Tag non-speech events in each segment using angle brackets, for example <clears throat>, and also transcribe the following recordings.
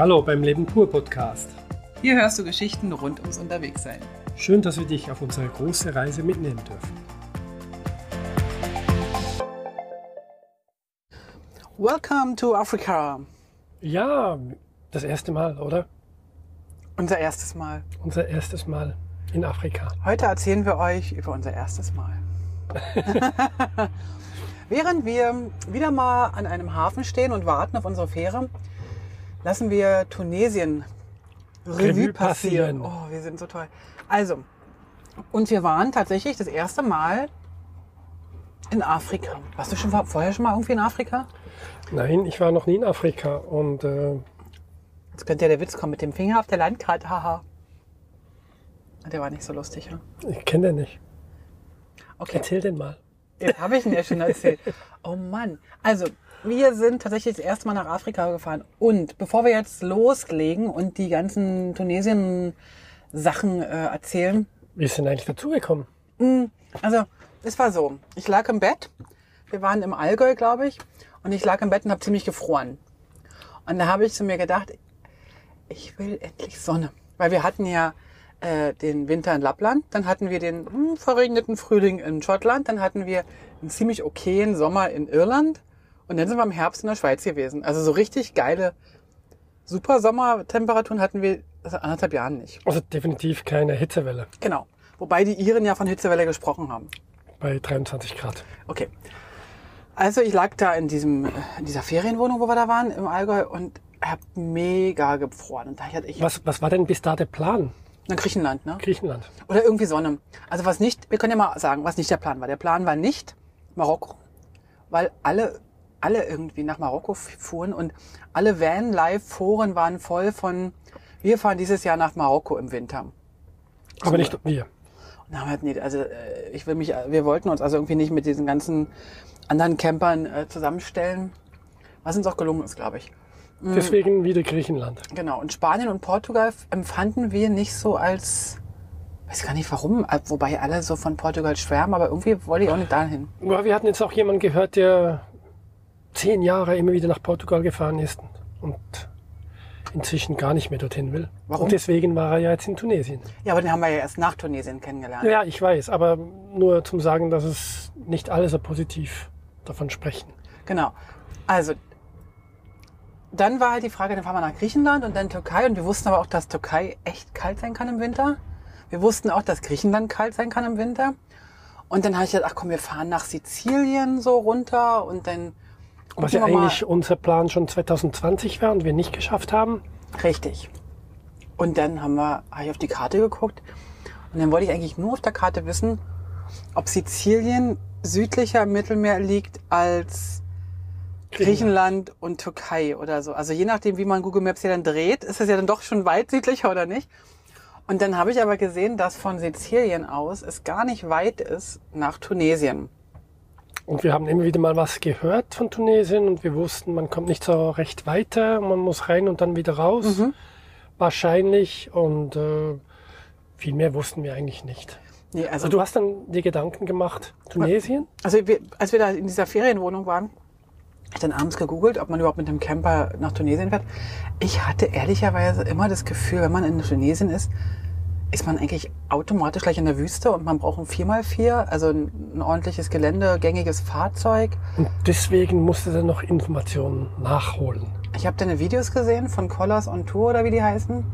Hallo beim Leben pur Podcast. Hier hörst du Geschichten rund ums Unterwegssein. Schön, dass wir dich auf unsere große Reise mitnehmen dürfen. Welcome to Africa. Ja, das erste Mal, oder? Unser erstes Mal. Unser erstes Mal in Afrika. Heute erzählen wir euch über unser erstes Mal. <laughs> Während wir wieder mal an einem Hafen stehen und warten auf unsere Fähre, lassen wir Tunesien Revue, passieren. passieren. Oh, wir sind so toll. Also, und wir waren tatsächlich das erste Mal in Afrika. Warst du schon vorher schon mal irgendwie in Afrika? Nein, ich war noch nie in Afrika und äh, Jetzt könnte ja der Witz kommen mit dem Finger auf der Landkarte, haha. Der war nicht so lustig, ja? ich kenne den nicht. Okay. Erzähl den mal. Jetzt habe ich ihn ja schon erzählt. Oh Mann. Also, wir sind tatsächlich das erste Mal nach Afrika gefahren. Und bevor wir jetzt loslegen und die ganzen Tunesien-Sachen äh, erzählen, Wie ist denn eigentlich dazugekommen? also es war so, ich lag im Bett, wir waren im Allgäu, glaube ich, und ich lag im Bett und habe ziemlich gefroren. Und da habe ich zu mir gedacht, ich will endlich Sonne. Weil wir hatten ja äh, den Winter in Lappland, dann hatten wir den hm, verregneten Frühling in Schottland, dann hatten wir einen ziemlich okayen Sommer in Irland und dann sind wir im Herbst in der Schweiz gewesen. Also so richtig geile, super Sommertemperaturen hatten wir seit anderthalb Jahren nicht. Also definitiv keine Hitzewelle Genau. Wobei die Iren ja von Hitzewelle gesprochen haben. bei 23 Grad. Okay. Also ich lag da in diesem, in dieser Ferienwohnung, wo wir da waren, im Allgäu und hab mega gefroren. Und da hatte ich Was, was war denn bis da der Plan? nach Griechenland, ne? Griechenland. Oder irgendwie Sonne. Also was nicht, wir können ja mal sagen, was nicht der Plan war. Der Plan war nicht Marokko, weil alle, alle irgendwie nach Marokko fuhren und alle Van-Live-Foren waren voll von, wir fahren dieses Jahr nach Marokko im Winter. Aber nicht wir. Und haben halt nicht, also äh, ich will mich, wir wollten uns also irgendwie nicht mit diesen ganzen anderen Campern äh, zusammenstellen, was uns auch gelungen ist, glaube ich. Deswegen wieder Griechenland. Genau. Und Spanien und Portugal empfanden wir nicht so als, weiß gar nicht warum, äh, wobei alle so von Portugal schwärmen, aber irgendwie wollte ich auch nicht dahin. Aber wir hatten jetzt auch jemanden gehört, der zehn Jahre immer wieder nach Portugal gefahren ist und inzwischen gar nicht mehr dorthin will. Warum? Und deswegen war er ja jetzt in Tunesien. Ja, aber den haben wir ja erst nach Tunesien kennengelernt. Ja, ich weiß, aber nur zum Sagen, dass es nicht alle so positiv davon sprechen. Genau. Also, dann war halt die Frage, dann fahren wir nach Griechenland und dann Türkei. Und wir wussten aber auch, dass Türkei echt kalt sein kann im Winter. Wir wussten auch, dass Griechenland kalt sein kann im Winter. Und dann habe ich gedacht, ach komm, wir fahren nach Sizilien so runter und dann Was ja eigentlich unser Plan schon 2020 war und wir nicht geschafft haben. Richtig. Und dann haben wir, habe ich auf die Karte geguckt und dann wollte ich eigentlich nur auf der Karte wissen, ob Sizilien südlicher im Mittelmeer liegt als Griechenland und Türkei oder so. Also je nachdem, wie man Google Maps hier dann dreht, ist es ja dann doch schon weit südlicher oder nicht. Und dann habe ich aber gesehen, dass von Sizilien aus es gar nicht weit ist nach Tunesien. Und wir haben immer wieder mal was gehört von Tunesien und wir wussten, man kommt nicht so recht weiter, man muss rein und dann wieder raus. Mhm. Wahrscheinlich. Und äh, viel mehr wussten wir eigentlich nicht. Nee, also, Also du hast dann die Gedanken gemacht, Tunesien? Also wir, als wir da in dieser Ferienwohnung waren, ich dann abends gegoogelt, ob man überhaupt mit dem Camper nach Tunesien fährt. Ich hatte ehrlicherweise immer das Gefühl, wenn man in Tunesien ist, ist man eigentlich automatisch gleich in der Wüste und man braucht ein 4x4, also ein, ordentliches Gelände, gängiges Fahrzeug. Und deswegen musste er noch Informationen nachholen. Ich habe dann Videos gesehen von Colors on Tour oder wie die heißen.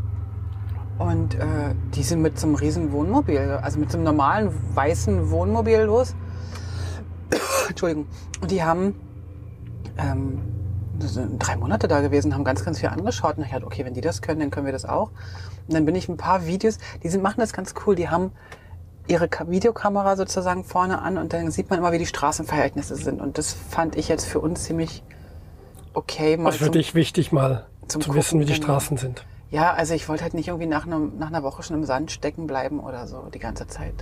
Und äh, die sind mit so einem riesen Wohnmobil, also mit so einem normalen weißen Wohnmobil los. <coughs> Entschuldigung. Und die haben ähm, drei Monate da gewesen, haben ganz, ganz viel angeschaut. Und ich dachte, okay, wenn die das können, dann können wir das auch. Und dann bin ich ein paar Videos, die sind, machen das ganz cool. Die haben ihre Ka- Videokamera sozusagen vorne an und dann sieht man immer, wie die Straßenverhältnisse sind. Und das fand ich jetzt für uns ziemlich okay. Mal für zum- dich wichtig mal zum zu wissen, wie die Gucken, genau. Straßen sind. ja, also ich wollte halt nicht irgendwie nach, einem, nach einer Woche schon im Sand stecken bleiben oder so die ganze Zeit.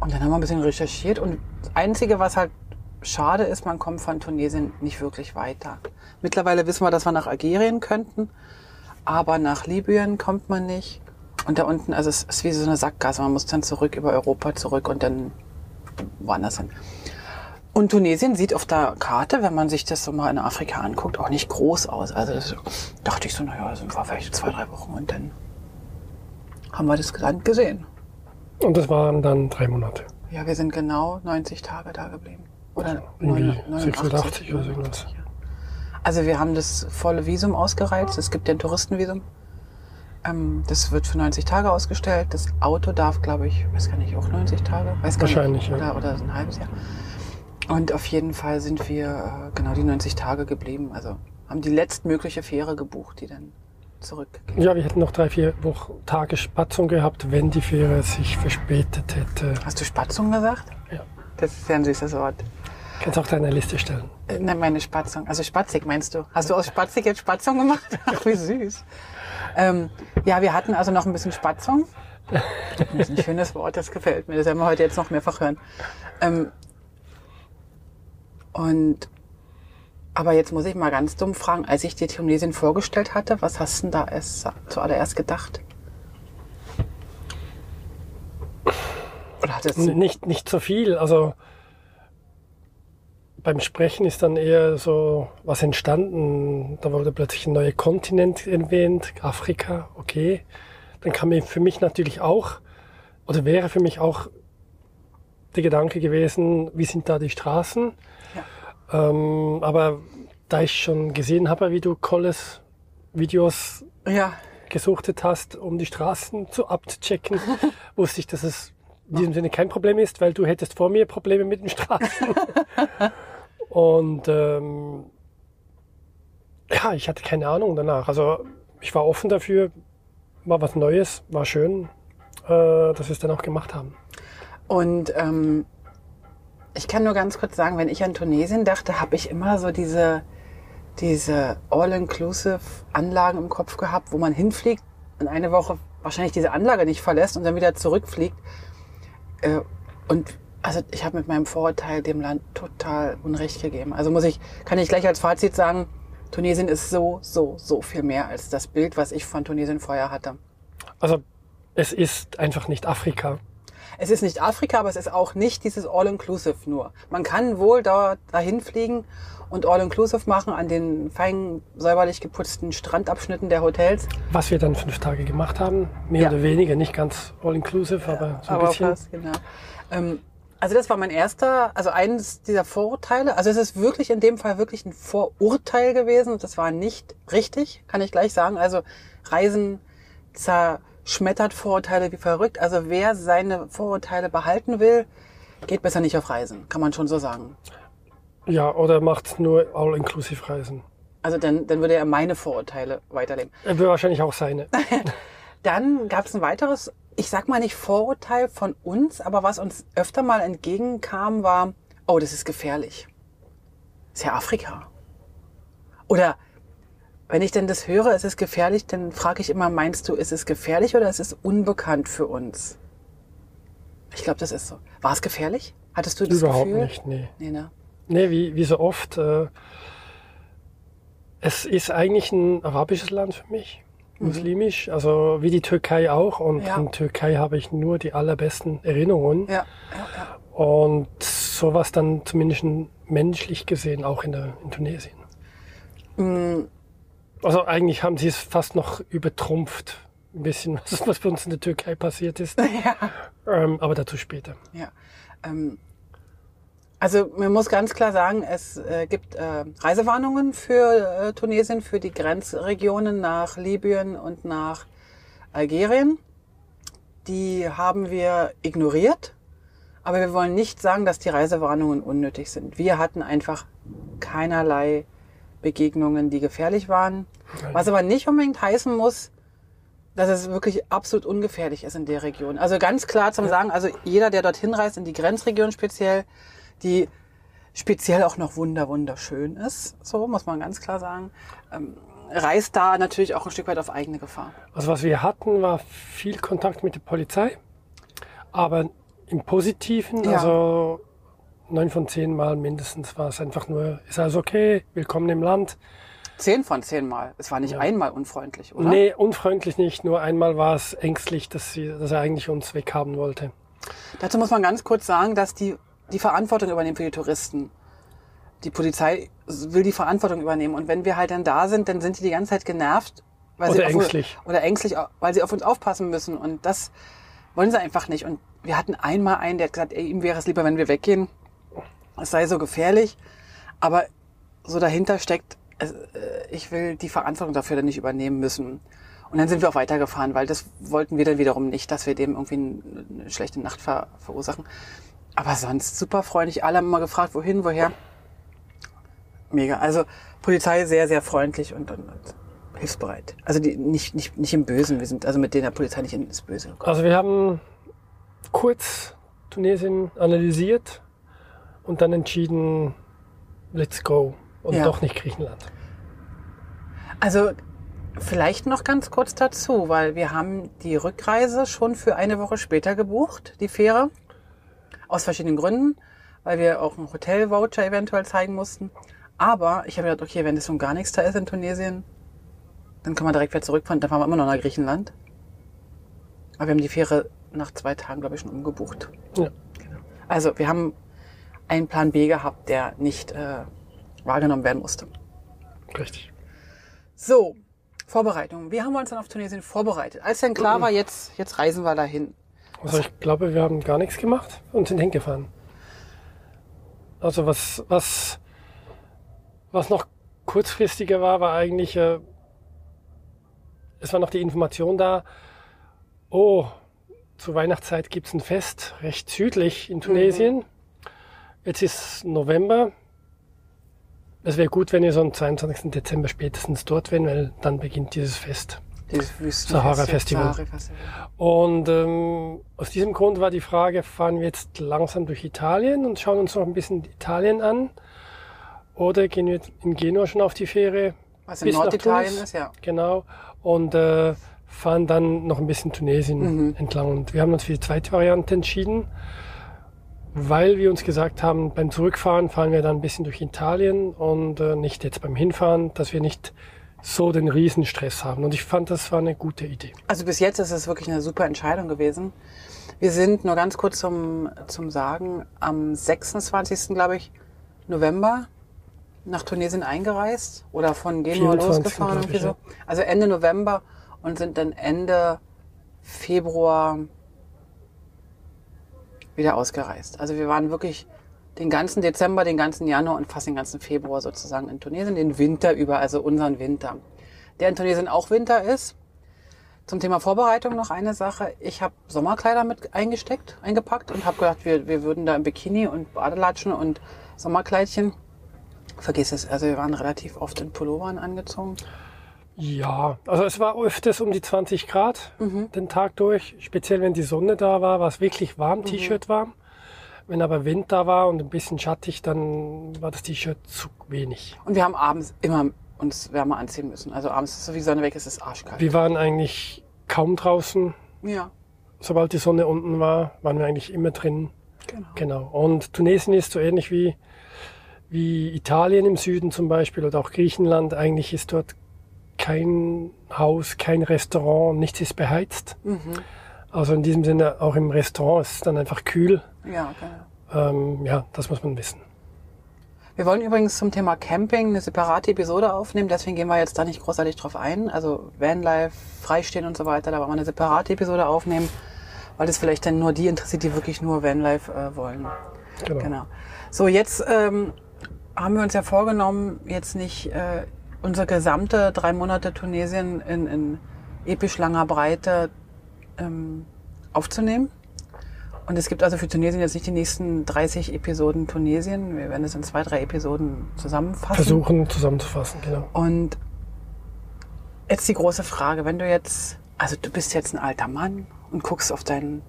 Und dann haben wir ein bisschen recherchiert und das Einzige, was halt schade ist, man kommt von Tunesien nicht wirklich weiter. Mittlerweile wissen wir, dass wir nach Algerien könnten, aber nach Libyen kommt man nicht. Und da unten, also es ist wie so eine Sackgasse, man muss dann zurück über Europa zurück und dann woanders hin. Und Tunesien sieht auf der Karte, wenn man sich das so mal in Afrika anguckt, auch nicht groß aus. Also das dachte ich so, naja, sind wir vielleicht zwei, drei Wochen und dann haben wir das Land gesehen. Und das waren dann drei Monate. Ja, wir sind genau 90 Tage da geblieben. Oder Irgendwie 89, 86 oder so irgendwas. Also wir haben das volle Visum ausgereizt. Es gibt ja ein Touristenvisum. Ähm, das wird für 90 Tage ausgestellt. Das Auto darf, glaube ich, weiß gar nicht, auch 90 Tage? Weiß gar Wahrscheinlich, nicht. ja. Oder, oder ein halbes Jahr. Und auf jeden Fall sind wir äh, genau die 90 Tage geblieben. Also haben die letztmögliche Fähre gebucht, die dann zurückgeht. Ja, wir hätten noch drei, vier Wochen Tage Spatzung gehabt, wenn die Fähre sich verspätet hätte. Hast du Spatzung gesagt? Ja. Das ist ja ein süßes Wort. Kannst auch deine Liste stellen. Äh, Nein, meine Spatzung. Also Spatzig meinst du? Hast du aus Spatzig jetzt Spatzung gemacht? <laughs> Ach, wie süß. Ähm, ja, wir hatten also noch ein bisschen Spatzung. Das ist ein schönes Wort, das gefällt mir. Das werden wir heute jetzt noch mehrfach hören. Ähm, und aber jetzt muss ich mal ganz dumm fragen, als ich dir Tunesien vorgestellt hatte, was hast du denn da erst, zuallererst gedacht? Oder hattest du Nicht, nicht so viel. Also beim Sprechen ist dann eher so was entstanden. Da wurde plötzlich ein neuer Kontinent erwähnt, Afrika, okay. Dann kam mir für mich natürlich auch, oder wäre für mich auch der Gedanke gewesen, wie sind da die Straßen? Ähm, aber da ich schon gesehen habe, wie du Colles Videos ja, gesuchtet hast, um die Straßen zu abzuchecken, <laughs> wusste ich, dass es in diesem Sinne kein Problem ist, weil du hättest vor mir Probleme mit den Straßen. <laughs> Und ähm, ja, ich hatte keine Ahnung danach. Also ich war offen dafür, war was Neues, war schön, äh, dass wir es dann auch gemacht haben. Und ähm, ich kann nur ganz kurz sagen, wenn ich an Tunesien dachte, habe ich immer so diese, diese all-inclusive Anlagen im Kopf gehabt, wo man hinfliegt und eine Woche wahrscheinlich diese Anlage nicht verlässt und dann wieder zurückfliegt. Äh, und also ich habe mit meinem Vorurteil dem Land total Unrecht gegeben. Also muss ich, kann ich gleich als Fazit sagen, Tunesien ist so, so, so viel mehr als das Bild, was ich von Tunesien vorher hatte. Also es ist einfach nicht Afrika. Es ist nicht Afrika, aber es ist auch nicht dieses All-Inclusive nur. Man kann wohl da, dahin fliegen und All-Inclusive machen an den fein säuberlich geputzten Strandabschnitten der Hotels. Was wir dann fünf Tage gemacht haben, mehr Ja. oder weniger, nicht ganz all-inclusive, aber so ein aber bisschen. fast, genau. Ähm, also das war mein erster, also eines dieser Vorurteile. Also es ist wirklich in dem Fall wirklich ein Vorurteil gewesen und das war nicht richtig, kann ich gleich sagen. Also Reisen zerschmettert Vorurteile wie verrückt. Also wer seine Vorurteile behalten will, geht besser nicht auf Reisen, kann man schon so sagen. Ja, oder macht nur all-inclusive Reisen. Also dann, dann würde er meine Vorurteile weiterleben. Er will wahrscheinlich auch seine. <laughs> Dann gab es ein weiteres, ich sag mal nicht Vorurteil von uns, aber was uns öfter mal entgegenkam, war, oh, das ist gefährlich. ist ja Afrika. Oder wenn ich denn das höre, es ist gefährlich, dann frage ich immer, meinst du, ist es gefährlich oder ist es unbekannt für uns? Ich glaube, das ist so. War es gefährlich? Hattest du das Überhaupt Gefühl? nicht, nee. Nee, ne? Nee, wie, wie so oft. Äh, es ist eigentlich ein arabisches Land für mich, muslimisch, also wie die Türkei auch. Und Mhm. Ja. in Türkei habe ich nur die allerbesten Erinnerungen. Ja, ja, ja. Und sowas dann zumindest menschlich gesehen auch in, der, in Tunesien. Mm, Also eigentlich haben sie es fast noch übertrumpft. Ein bisschen, <laughs> was, was bei uns in der Türkei passiert ist. <laughs> ja. Ähm, aber dazu später. Ja. Ähm, also man muss ganz klar sagen, es äh, gibt äh, Reisewarnungen für äh, Tunesien, für die Grenzregionen nach Libyen und nach Algerien. Die haben wir ignoriert, aber wir wollen nicht sagen, dass die Reisewarnungen unnötig sind. Wir hatten einfach keinerlei Begegnungen, die gefährlich waren. Was aber nicht unbedingt heißen muss, dass es wirklich absolut ungefährlich ist in der Region. Also ganz klar zum Sagen, also jeder, der dorthin reist, in die Grenzregion speziell, die speziell auch noch wunder wunderschön ist, so muss man ganz klar sagen, ähm, reist da natürlich auch ein Stück weit auf eigene Gefahr. Also was wir hatten, war viel Kontakt mit der Polizei, aber im Positiven, Ja. also neun von zehn Mal mindestens war es einfach nur, ist alles okay, willkommen im Land. Zehn von zehn Mal. Es war nicht Ja. einmal unfreundlich, oder? Nee, unfreundlich nicht, nur einmal war es ängstlich, dass, sie, dass er eigentlich uns weghaben wollte. Dazu muss man ganz kurz sagen, dass die die Verantwortung übernehmen für die Touristen. Die Polizei will die Verantwortung übernehmen. Und wenn wir halt dann da sind, dann sind die die ganze Zeit genervt. Weil Oder sie auf- ängstlich. Oder ängstlich, weil sie auf uns aufpassen müssen. Und das wollen sie einfach nicht. Und wir hatten einmal einen, der hat gesagt, ey, ihm wäre es lieber, wenn wir weggehen. Es sei so gefährlich. Aber so dahinter steckt, äh, ich will die Verantwortung dafür dann nicht übernehmen müssen. Und dann sind wir auch weitergefahren, weil das wollten wir dann wiederum nicht, dass wir dem irgendwie ein- eine schlechte Nacht ver verursachen. Aber sonst super freundlich. Alle haben immer gefragt, wohin, woher. Mega. Also Polizei sehr, sehr freundlich und, und, und hilfsbereit. Also die, nicht, nicht, nicht im Bösen. Wir sind also mit denen der Polizei nicht ins Böse gekommen. Also wir haben kurz Tunesien analysiert und dann entschieden, let's go und Ja. doch nicht Griechenland. Also vielleicht noch ganz kurz dazu, weil wir haben die Rückreise schon für eine Woche später gebucht, die Fähre. Aus verschiedenen Gründen, weil wir auch einen Hotel-Voucher eventuell zeigen mussten. Aber ich habe gedacht, okay, wenn das schon gar nichts da ist in Tunesien, dann können wir direkt wieder zurückfahren. Dann fahren wir immer noch nach Griechenland. Aber wir haben die Fähre nach zwei Tagen, glaube ich, schon umgebucht. Ja. Also wir haben einen Plan B gehabt, der nicht äh, wahrgenommen werden musste. Richtig. So, Vorbereitung. Wie haben wir uns dann auf Tunesien vorbereitet? Als dann klar <clears throat> war, jetzt, jetzt reisen wir dahin. Also ich glaube, wir haben gar nichts gemacht und sind hingefahren. Also was, was, was noch kurzfristiger war, war eigentlich, äh, es war noch die Information da, oh, zur Weihnachtszeit gibt's ein Fest recht südlich in Tunesien. Jetzt ist November. Es wäre gut, wenn ihr so am 22. Dezember spätestens dort wären, weil dann beginnt dieses Fest. Sahara-Festival. Und ähm, aus diesem Grund war die Frage, fahren wir jetzt langsam durch Italien und schauen uns noch ein bisschen Italien an? Oder gehen wir in Genua schon auf die Fähre? Was in Norditalien ist, ja. Genau. Und äh, fahren dann noch ein bisschen Tunesien Mhm. entlang. Und wir haben uns für die zweite Variante entschieden, weil wir uns gesagt haben, beim Zurückfahren fahren wir dann ein bisschen durch Italien und äh, nicht jetzt beim Hinfahren, dass wir nicht so den Riesenstress haben. Und ich fand, das war eine gute Idee. Also bis jetzt ist es wirklich eine super Entscheidung gewesen. Wir sind nur ganz kurz zum, zum Sagen am 26. glaube ich November nach Tunesien eingereist oder von Genua 24. losgefahren. ich, so. ja. Also Ende November und sind dann Ende Februar wieder ausgereist. Also wir waren wirklich den ganzen Dezember, den ganzen Januar und fast den ganzen Februar sozusagen in Tunesien, den Winter über, also unseren Winter. Der in Tunesien auch Winter ist. Zum Thema Vorbereitung noch eine Sache. Ich habe Sommerkleider mit eingesteckt, eingepackt und habe gedacht, wir, wir würden da im Bikini und Badelatschen und Sommerkleidchen. Vergiss es, also wir waren relativ oft in Pullovern angezogen. Ja, also es war öfters um die 20 Grad Mhm. den Tag durch. Speziell wenn die Sonne da war, war es wirklich warm, T-Shirt warm. Wenn aber Wind da war und ein bisschen schattig, dann war das T-Shirt zu wenig. Und wir haben abends immer uns wärmer anziehen müssen. Also abends, so wie Sonne weg ist, ist es arschkalt. Wir waren eigentlich kaum draußen. Ja, Sobald die Sonne unten war, waren wir eigentlich immer drin. genau. Genau. Und Tunesien ist so ähnlich wie, wie Italien im Süden zum Beispiel oder auch Griechenland. Eigentlich ist dort kein Haus, kein Restaurant, nichts ist beheizt. Mhm. Also in diesem Sinne auch im Restaurant ist es dann einfach kühl. Ja, genau. Ähm, ja, das muss man wissen. Wir wollen übrigens zum Thema Camping eine separate Episode aufnehmen, deswegen gehen wir jetzt da nicht großartig drauf ein. Also Vanlife, Freistehen und so weiter, da wollen wir eine separate Episode aufnehmen, weil das vielleicht dann nur die interessiert, die wirklich nur Vanlife äh, wollen. Genau. Genau. So, jetzt ähm, haben wir uns ja vorgenommen, jetzt nicht äh, unsere gesamte drei Monate Tunesien in, in episch langer Breite ähm, aufzunehmen. Und es gibt also für Tunesien jetzt nicht die nächsten 30 Episoden Tunesien. Wir werden es in zwei, drei Episoden zusammenfassen. Versuchen zusammenzufassen, genau. Und jetzt die große Frage, wenn du jetzt, also du bist jetzt ein alter Mann und guckst auf dein,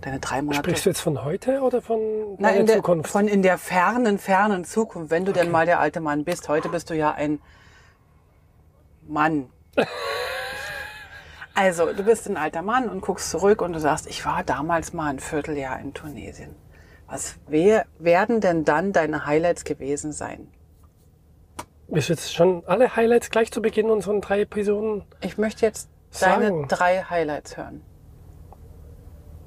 deine drei Monate. Sprichst du jetzt von heute oder von der in der, Zukunft? von in der fernen, fernen Zukunft, wenn du denn mal der alte Mann bist. Heute bist du ja ein Mann. <laughs> Also, du bist ein alter Mann und guckst zurück und du sagst, ich war damals mal ein Vierteljahr in Tunesien. Was wer, werden denn dann deine Highlights gewesen sein? Du jetzt schon alle Highlights gleich zu Beginn unserer drei Episoden? Ich möchte jetzt deine Sagen. drei Highlights hören.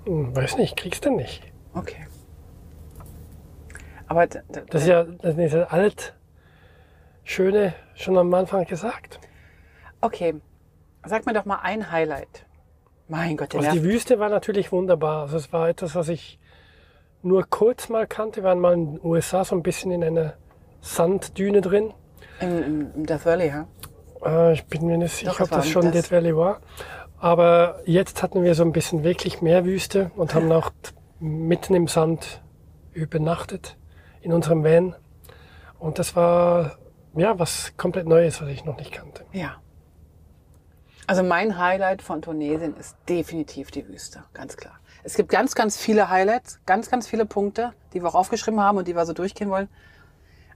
Hm, weiß nicht, kriegst du nicht. Okay. Aber Das ist ja, das ist ja alt, schöne, schon am Anfang gesagt. okay. Sag mir doch mal ein Highlight. Mein Gott, der Also die. Wüste war natürlich wunderbar. Also es war etwas, was ich nur kurz mal kannte. Wir waren mal in den USA so ein bisschen in einer Sanddüne drin. Im, im, Death Valley, ja? Äh, ich bin mir nicht sicher, ob das schon das. Death Valley war. Aber jetzt hatten wir so ein bisschen wirklich mehr Wüste und haben auch mitten im Sand übernachtet in unserem Van. Und das war ja was komplett Neues, was ich noch nicht kannte. Ja. Also mein Highlight von Tunesien ist definitiv die Wüste, ganz klar. Es gibt ganz, ganz viele Highlights, ganz, ganz viele Punkte, die wir auch aufgeschrieben haben und die wir so durchgehen wollen.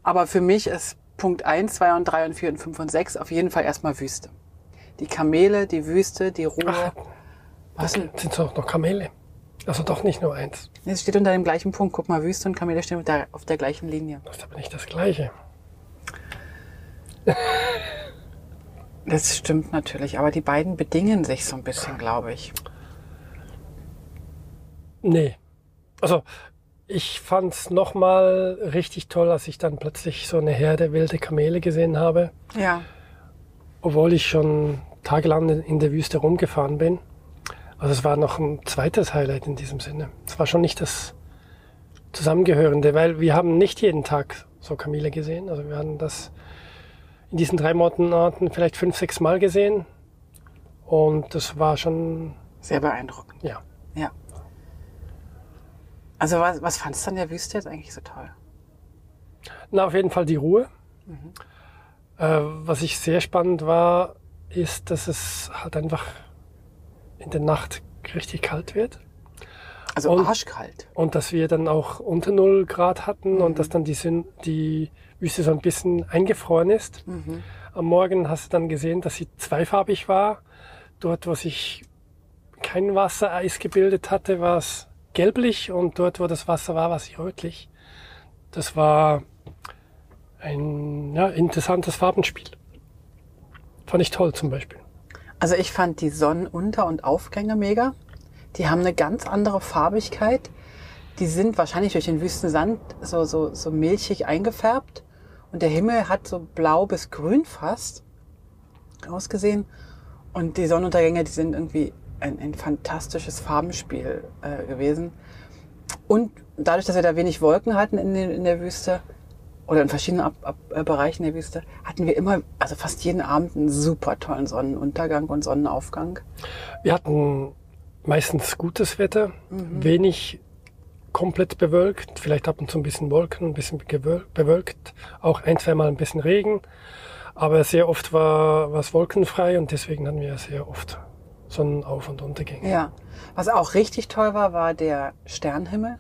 Aber für mich ist Punkt 1, 2 und 3 und 4 und 5 und 6 auf jeden Fall erstmal Wüste. Die Kamele, die Wüste, die Ruhe. Ach, Was? Sind es auch noch Kamele? Also doch nicht nur eins. Es steht unter dem gleichen Punkt. Guck mal, Wüste und Kamele stehen auf der, auf der gleichen Linie. Das ist aber nicht das Gleiche. <laughs> Das stimmt natürlich, aber die beiden bedingen sich so ein bisschen, glaube ich. Nee. Also ich fand es nochmal richtig toll, als ich dann plötzlich so eine Herde wilde Kamele gesehen habe, Ja. obwohl ich schon tagelang in der Wüste rumgefahren bin. Also es war noch ein zweites Highlight in diesem Sinne. Es war schon nicht das Zusammengehörende, weil wir haben nicht jeden Tag so Kamele gesehen. Also wir haben das in diesen drei Monaten vielleicht fünf, sechs Mal gesehen. Und das war schon, Sehr beeindruckend. ja, Ja. Also was, was fandst du an der Wüste jetzt eigentlich so toll? Na, auf jeden Fall die Ruhe. Äh, was ich sehr spannend war, ist, dass es halt einfach in der Nacht richtig kalt wird Also Und- arschkalt. und dass wir dann auch unter 0 Grad hatten und dass dann die, die Wüste so ein bisschen eingefroren ist. Am Morgen hast du dann gesehen, dass sie zweifarbig war. Dort, wo sich kein Wassereis gebildet hatte, war es gelblich und dort, wo das Wasser war, war es rötlich. Das war ein ja, interessantes Farbenspiel. Fand ich toll zum Beispiel. Also ich fand die Sonnenunter- und Aufgänge mega. Die haben eine ganz andere Farbigkeit. Die sind wahrscheinlich durch den Wüstensand so, so, so milchig eingefärbt. Und der Himmel hat so blau bis grün fast ausgesehen. Und die Sonnenuntergänge, die sind irgendwie ein, ein fantastisches Farbenspiel äh, gewesen. Und dadurch, dass wir da wenig Wolken hatten in, den, in der Wüste oder in verschiedenen Ab Ab äh, Bereichen der Wüste, hatten wir immer, also fast jeden Abend einen super tollen Sonnenuntergang und Sonnenaufgang. Wir hatten meistens gutes Wetter, wenig komplett bewölkt, vielleicht ab und zu ein bisschen Wolken, ein bisschen bewölkt, auch ein, zweimal ein bisschen Regen, aber sehr oft war was wolkenfrei und deswegen hatten wir sehr oft Sonnenauf- und Untergänge. Ja. Was auch richtig toll war, war der Sternhimmel.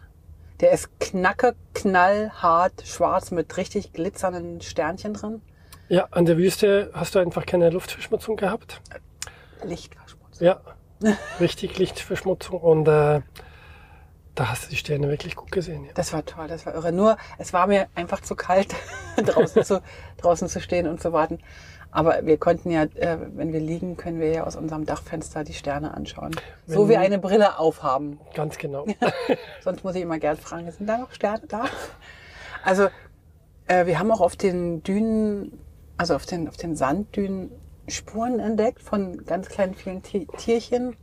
Der ist knacke, knallhart, schwarz mit richtig glitzernden Sternchen drin. Ja, an der Wüste hast du einfach keine Luftverschmutzung gehabt. Lichtverschmutzt. Ja, richtig Lichtverschmutzung und äh, da hast du die Sterne wirklich gut gesehen. Ja. Das war toll, das war irre. Nur, es war mir einfach zu kalt, <laughs> draußen, zu, draußen zu stehen und zu warten. Aber wir konnten ja, äh, wenn wir liegen, können wir ja aus unserem Dachfenster die Sterne anschauen. so Wenn- wie eine Brille aufhaben. Ganz genau. <laughs> Sonst muss ich immer Gerd fragen, sind da noch Sterne da? Also, äh, wir haben auch auf den Dünen, also auf den, auf den Sanddünen Spuren entdeckt von ganz kleinen vielen Ti- Tierchen.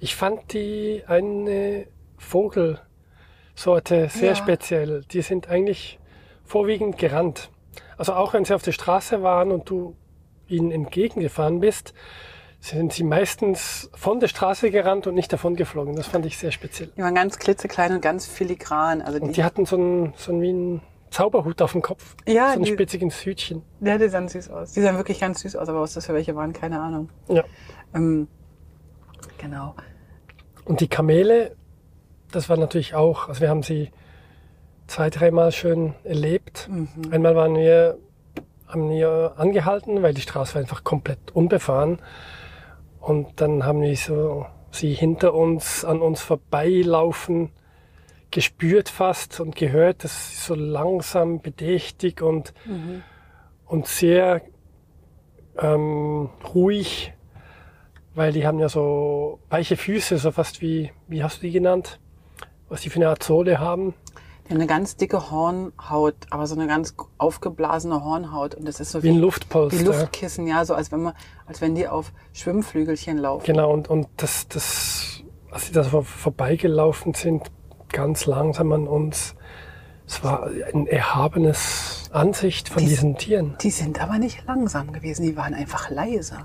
Ich fand die eine Vogelsorte sehr Ja. speziell. Die sind eigentlich vorwiegend gerannt. Also auch wenn sie auf der Straße waren und du ihnen entgegengefahren bist, sind sie meistens von der Straße gerannt und nicht davon geflogen. Das fand ich sehr speziell. Die waren ganz klitzeklein und ganz filigran. Also Und die, die hatten so einen, so einen wie einen Zauberhut auf dem Kopf. Ja, so ein die- spitziges Hütchen. ja, die sahen süß aus. Die sahen wirklich ganz süß aus, aber was das für welche waren, keine Ahnung. Ja. Ähm, genau. Und die Kamele, das war natürlich auch, also wir haben sie zwei, dreimal schön erlebt. Einmal waren wir, haben wir angehalten, weil die Straße war einfach komplett unbefahren. Und dann haben wir so sie hinter uns, an uns vorbeilaufen, gespürt fast und gehört, dass sie so langsam, bedächtig und, und sehr ähm, ruhig, weil die haben ja so weiche Füße, so fast wie, wie hast du die genannt? Was die für eine Art Sohle haben. Ja, eine ganz dicke Hornhaut, aber so eine ganz aufgeblasene Hornhaut. Und das ist so Wie ein Luftpolster. wie Luftkissen, ja, so als wenn man, als wenn die auf Schwimmflügelchen laufen. Genau, und, und das, das, als sie da vor, vorbeigelaufen sind, ganz langsam an uns, es war ein erhabenes Ansicht von Die- diesen Tieren. Die sind aber nicht langsam gewesen, die waren einfach leise.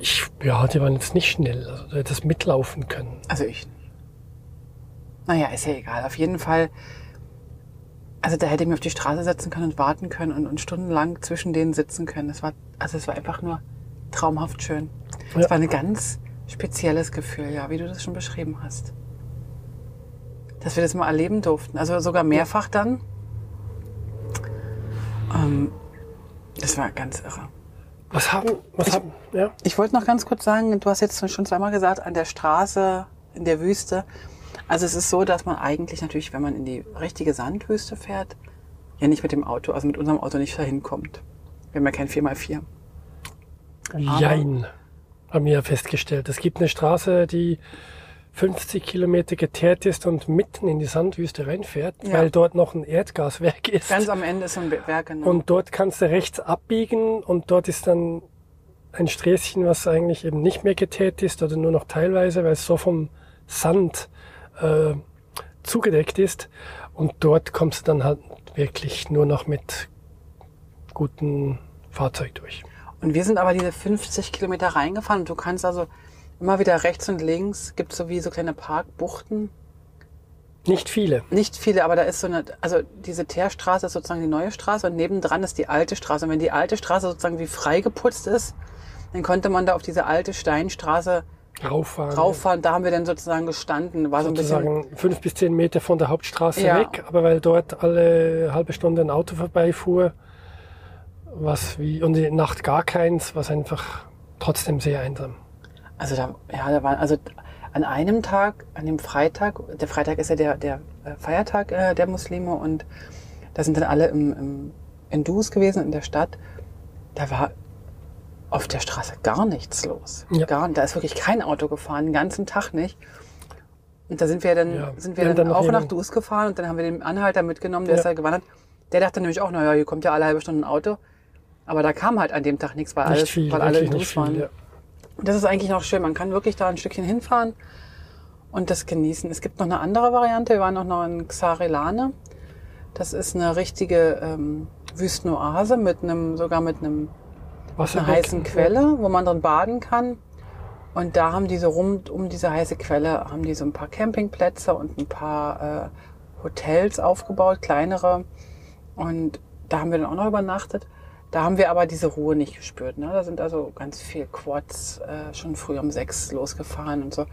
Ich, ja, die waren jetzt nicht schnell, also du hättest mitlaufen können. Also ich. Naja, ist ja egal. Auf jeden Fall, also da hätte ich mich auf die Straße setzen können und warten können und, und stundenlang zwischen denen sitzen können. Das war, also es war einfach nur traumhaft schön. Es Ja. war ein ganz spezielles Gefühl, ja, wie du das schon beschrieben hast. Dass wir das mal erleben durften. Also sogar mehrfach dann. Ähm, das war ganz irre. Was haben, was haben, ja? Ich wollte noch ganz kurz sagen, du hast jetzt schon zweimal gesagt, an der Straße, in der Wüste. Also es ist so, dass man eigentlich natürlich, wenn man in die richtige Sandwüste fährt, ja nicht mit dem Auto, also mit unserem Auto nicht dahin kommt. Wir haben ja kein 4x4. Jein, haben wir ja festgestellt. Es gibt eine Straße, die 50 Kilometer geteert ist und mitten in die Sandwüste reinfährt, Ja. weil dort noch ein Erdgaswerk <laughs> ist. Ganz am Ende ist so ein Werk, genau. Und dort kannst du rechts abbiegen und dort ist dann ein Sträßchen, was eigentlich eben nicht mehr geteert ist oder nur noch teilweise, weil es so vom Sand äh, zugedeckt ist. Und dort kommst du dann halt wirklich nur noch mit gutem Fahrzeug durch. Und wir sind aber diese 50 Kilometer reingefahren und du kannst also immer wieder rechts und links, gibt so wie so kleine Parkbuchten. Nicht viele. Nicht viele, aber da ist so eine, also diese Teerstraße ist sozusagen die neue Straße und nebendran ist die alte Straße. Und wenn die alte Straße sozusagen wie freigeputzt ist, dann konnte man da auf diese alte Steinstraße Rauffahren. rauffahren. Da haben wir dann sozusagen gestanden. War so ein bisschen, sozusagen fünf bis zehn Meter von der Hauptstraße Ja. weg, aber weil dort alle halbe Stunde ein Auto vorbeifuhr, was wie, und der Nacht gar keins, was einfach trotzdem sehr einsam. also da, ja, da waren, also an einem Tag, an dem Freitag, der Freitag ist ja der, der äh, Feiertag äh, der Muslime und da sind dann alle im, im, in Dus gewesen, in der Stadt. Da war auf der Straße gar nichts los. Ja. Gar, da ist wirklich kein Auto gefahren, den ganzen Tag nicht. Und da sind wir dann, Ja, sind wir dann, dann auch nach Dus gefahren und dann haben wir den Anhalter mitgenommen, der Ja. ist da gewandert. Der dachte nämlich auch, naja, hier kommt ja alle halbe Stunde ein Auto. Aber da kam halt an dem Tag nichts, weil, Nicht alles, viel, weil alle in Dus waren. Ja. Und das ist eigentlich noch schön. Man kann wirklich da ein Stückchen hinfahren und das genießen. Es gibt noch eine andere Variante. Wir waren noch noch in Xarilane. Das ist eine richtige ähm, Wüstenoase mit einem, sogar mit einem einer Wasserbecken. heißen Quelle, wo man drin baden kann. Und da haben die so rund um diese heiße Quelle haben die so ein paar Campingplätze und ein paar äh, Hotels aufgebaut, kleinere. Und da haben wir dann auch noch übernachtet. Da haben wir aber diese Ruhe nicht gespürt. Ne? Da sind also ganz viel Quads äh, schon früh um sechs losgefahren und so.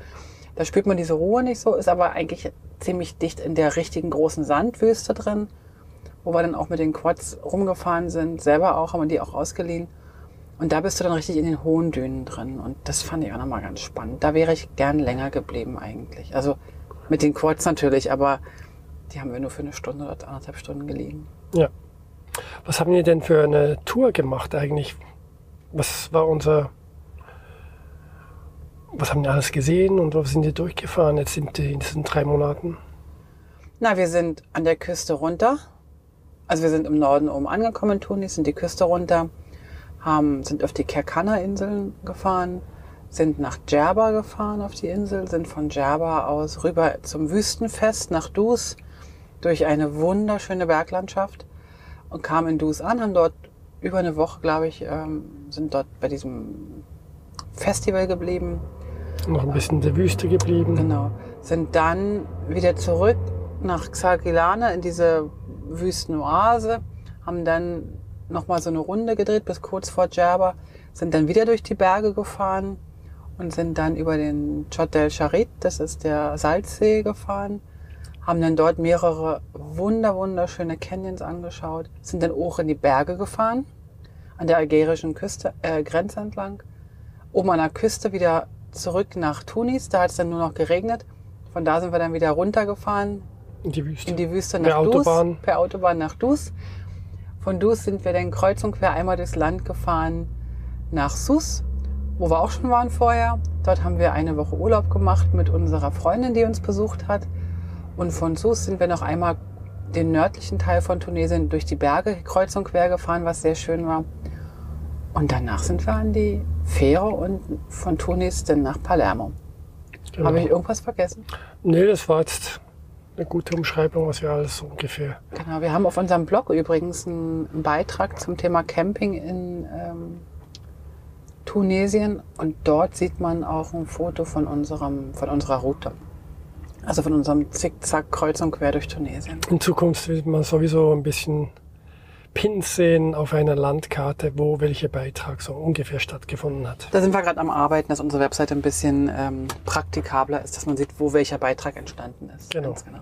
Da spürt man diese Ruhe nicht so, ist aber eigentlich ziemlich dicht in der richtigen großen Sandwüste drin, wo wir dann auch mit den Quads rumgefahren sind, selber auch, haben wir die auch ausgeliehen. Und da bist du dann richtig in den hohen Dünen drin. Und das fand ich auch nochmal ganz spannend. Da wäre ich gern länger geblieben eigentlich. Also mit den Quads natürlich, aber die haben wir nur für eine Stunde oder anderthalb Stunden geliehen. Ja. Was haben wir denn für eine Tour gemacht eigentlich? Was war unser. Was haben wir alles gesehen und wo sind wir durchgefahren jetzt in diesen drei Monaten? Na, wir sind an der Küste runter. Also wir sind im Norden oben angekommen in Tunis, sind die Küste runter, haben, sind auf die Kerkana-Inseln gefahren, sind nach Djerba gefahren auf die Insel, sind von Djerba aus rüber zum Wüstenfest nach Dus durch eine wunderschöne Berglandschaft und kamen in Dus an, haben dort über eine Woche, glaube ich, ähm, sind dort bei diesem Festival geblieben. Noch ein bisschen in der Wüste geblieben. Genau. Sind dann wieder zurück nach Xagilane in diese Wüstenoase, haben dann nochmal so eine Runde gedreht bis kurz vor Djerba, sind dann wieder durch die Berge gefahren und sind dann über den Chot del Charit, das ist der Salzsee, gefahren, haben dann dort mehrere wunder wunderschöne Canyons angeschaut, sind dann hoch in die Berge gefahren, an der algerischen Küste, äh, Grenze entlang, oben an der Küste wieder zurück nach Tunis, da hat es dann nur noch geregnet. Von da sind wir dann wieder runtergefahren In die Wüste. in die Wüste Per nach Dus, Autobahn. per Autobahn nach Dus. Von Dus sind wir dann kreuz und quer einmal durchs Land gefahren nach Sus, wo wir auch schon waren vorher. Dort haben wir eine Woche Urlaub gemacht mit unserer Freundin, die uns besucht hat. Und von Sus sind wir noch einmal den nördlichen Teil von Tunesien durch die Berge kreuz und quer gefahren, was sehr schön war. Und danach sind wir an die Fähre und von Tunis dann nach Palermo. Genau. Habe ich irgendwas vergessen? Nee, das war jetzt eine gute Umschreibung, was wir alles so ungefähr. Genau, wir haben auf unserem Blog übrigens einen, Beitrag zum Thema Camping in ähm, Tunesien und dort sieht man auch ein Foto von, unserem, von unserer Route. Also von unserem Zickzack kreuz und quer durch Tunesien. In Zukunft wird man sowieso ein bisschen Pins sehen auf einer Landkarte, wo welcher Beitrag so ungefähr stattgefunden hat. Da sind wir gerade am Arbeiten, dass unsere Webseite ein bisschen ähm, praktikabler ist, dass man sieht, wo welcher Beitrag entstanden ist. Genau. Ganz genau.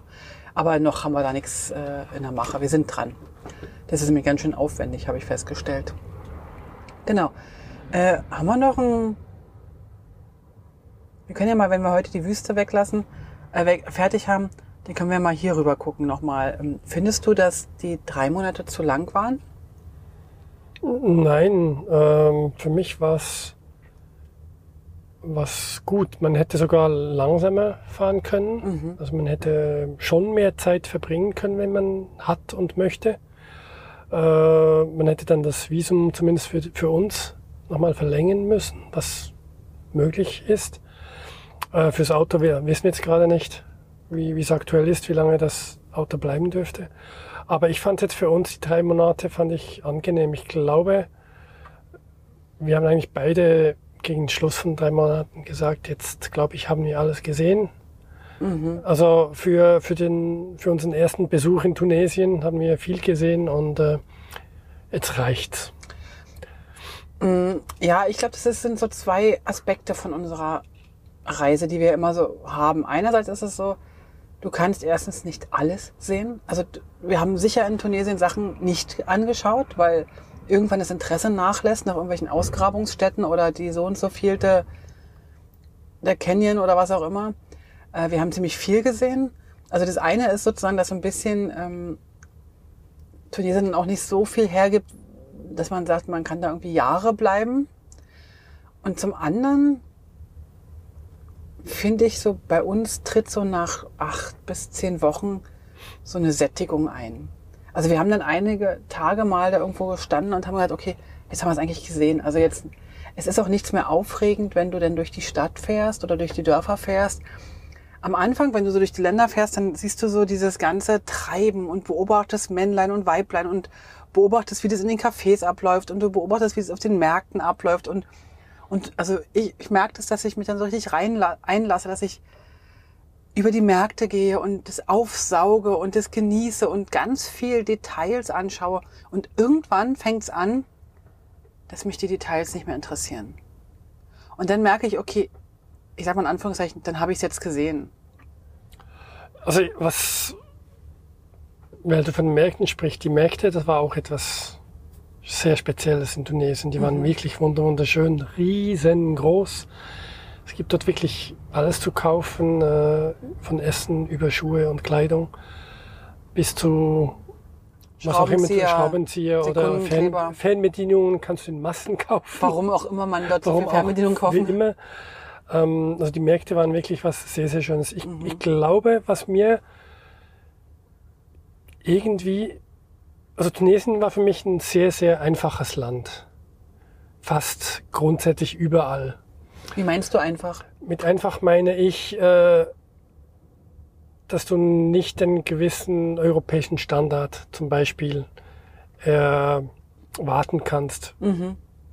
Aber noch haben wir da nichts äh, in der Mache. Wir sind dran. Das ist mir ganz schön aufwendig, habe ich festgestellt. Genau. Äh, haben wir noch ein... Wir können ja mal, wenn wir heute die Wüste weglassen, äh, weg, fertig haben, dann können wir mal hier rüber gucken nochmal. Ähm, findest du, dass die drei Monate zu lang waren? Nein, ähm, für mich war es was gut. Man hätte sogar langsamer fahren können. Mhm. Also man hätte schon mehr Zeit verbringen können, wenn man hat und möchte. Äh, man hätte dann das Visum zumindest für, für uns nochmal verlängern müssen, was möglich ist. Äh, fürs Auto wir, wissen wir jetzt gerade nicht, wie es aktuell ist, wie lange das Auto bleiben dürfte. Aber ich fand jetzt für uns die drei Monate fand ich angenehm. Ich glaube, wir haben eigentlich beide gegen den Schluss von drei Monaten gesagt, jetzt glaube ich, haben wir alles gesehen. Also für, für, den, für unseren ersten Besuch in Tunesien haben wir viel gesehen und äh, jetzt reicht's. Ja, ich glaube, das sind so zwei Aspekte von unserer Reise, die wir immer so haben. Einerseits ist es so, du kannst erstens nicht alles sehen. Also wir haben sicher in Tunesien Sachen nicht angeschaut, weil irgendwann das Interesse nachlässt nach irgendwelchen Ausgrabungsstätten oder die so und so vielte der Canyon oder was auch immer. Äh, wir haben ziemlich viel gesehen. Also das eine ist sozusagen, dass so ein bisschen ähm, Tunesien auch nicht so viel hergibt, dass man sagt, man kann da irgendwie Jahre bleiben. Und zum anderen finde ich so, bei uns tritt so nach acht bis zehn Wochen so eine Sättigung ein. Also wir haben dann einige Tage mal da irgendwo gestanden und haben gesagt, okay, jetzt haben wir es eigentlich gesehen. Also jetzt, es ist auch nichts mehr aufregend, wenn du denn durch die Stadt fährst oder durch die Dörfer fährst. Am Anfang, wenn du so durch die Länder fährst, dann siehst du so dieses ganze Treiben und beobachtest Männlein und Weiblein und beobachtest, wie das in den Cafés abläuft und du beobachtest, wie es auf den Märkten abläuft und und also ich, ich merke das, dass ich mich dann so richtig rein einlasse, dass ich über die Märkte gehe und das aufsauge und das genieße und ganz viel Details anschaue. Und irgendwann fängt es an, dass mich die Details nicht mehr interessieren. Und dann merke ich, okay, ich sag mal in Anführungszeichen, dann habe ich es jetzt gesehen. Also was, weil du von den Märkten sprichst, die Märkte, das war auch etwas sehr Spezielles in Tunesien. Die waren wirklich wunder- wunderschön, riesengroß. Es gibt dort wirklich alles zu kaufen, äh, von Essen über Schuhe und Kleidung bis zu was auch immer, Schraubenzieher, Schraubenzieher oder. Fan, Fernbedienungen kannst du in Massen kaufen. Warum auch immer man dort so Warum viel Fernbedienung auch, kaufen Wie immer. Ähm, also die Märkte waren wirklich was sehr, sehr Schönes. Ich, Mhm. ich glaube, was mir irgendwie, also Tunesien war für mich ein sehr, sehr einfaches Land. Fast grundsätzlich überall. Wie meinst du einfach? Mit einfach meine ich, äh, dass du nicht den gewissen europäischen Standard zum Beispiel äh, warten kannst.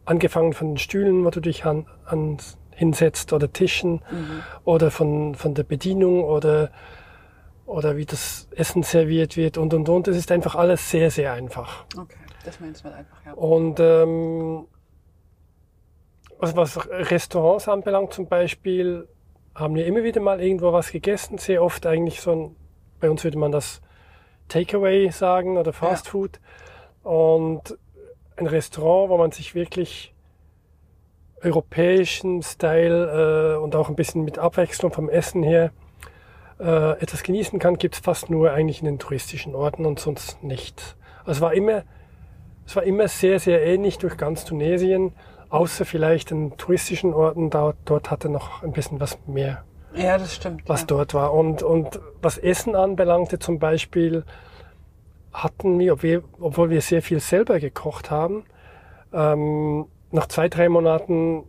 Angefangen von den Stühlen, wo du dich an, an hinsetzt oder Tischen oder von, von der Bedienung oder, oder wie das Essen serviert wird und und und. Es ist einfach alles sehr, sehr einfach. Okay, das meinst du einfach, ja. Und ähm, was, was Restaurants anbelangt zum Beispiel, haben wir immer wieder mal irgendwo was gegessen. Sehr oft eigentlich so ein, bei uns würde man das Takeaway sagen oder Fast Ja. Food. Und ein Restaurant, wo man sich wirklich europäischen Style äh, und auch ein bisschen mit Abwechslung vom Essen her äh, etwas genießen kann, gibt es fast nur eigentlich in den touristischen Orten und sonst nicht. Also es war immer, es war immer sehr, sehr ähnlich durch ganz Tunesien, außer vielleicht in touristischen Orten, da, dort hatte noch ein bisschen was mehr Ja, das stimmt. was ja. dort war. Und, und was Essen anbelangte zum Beispiel, hatten wir, obwohl- obwohl wir sehr viel selber gekocht haben, ähm, nach zwei, drei Monaten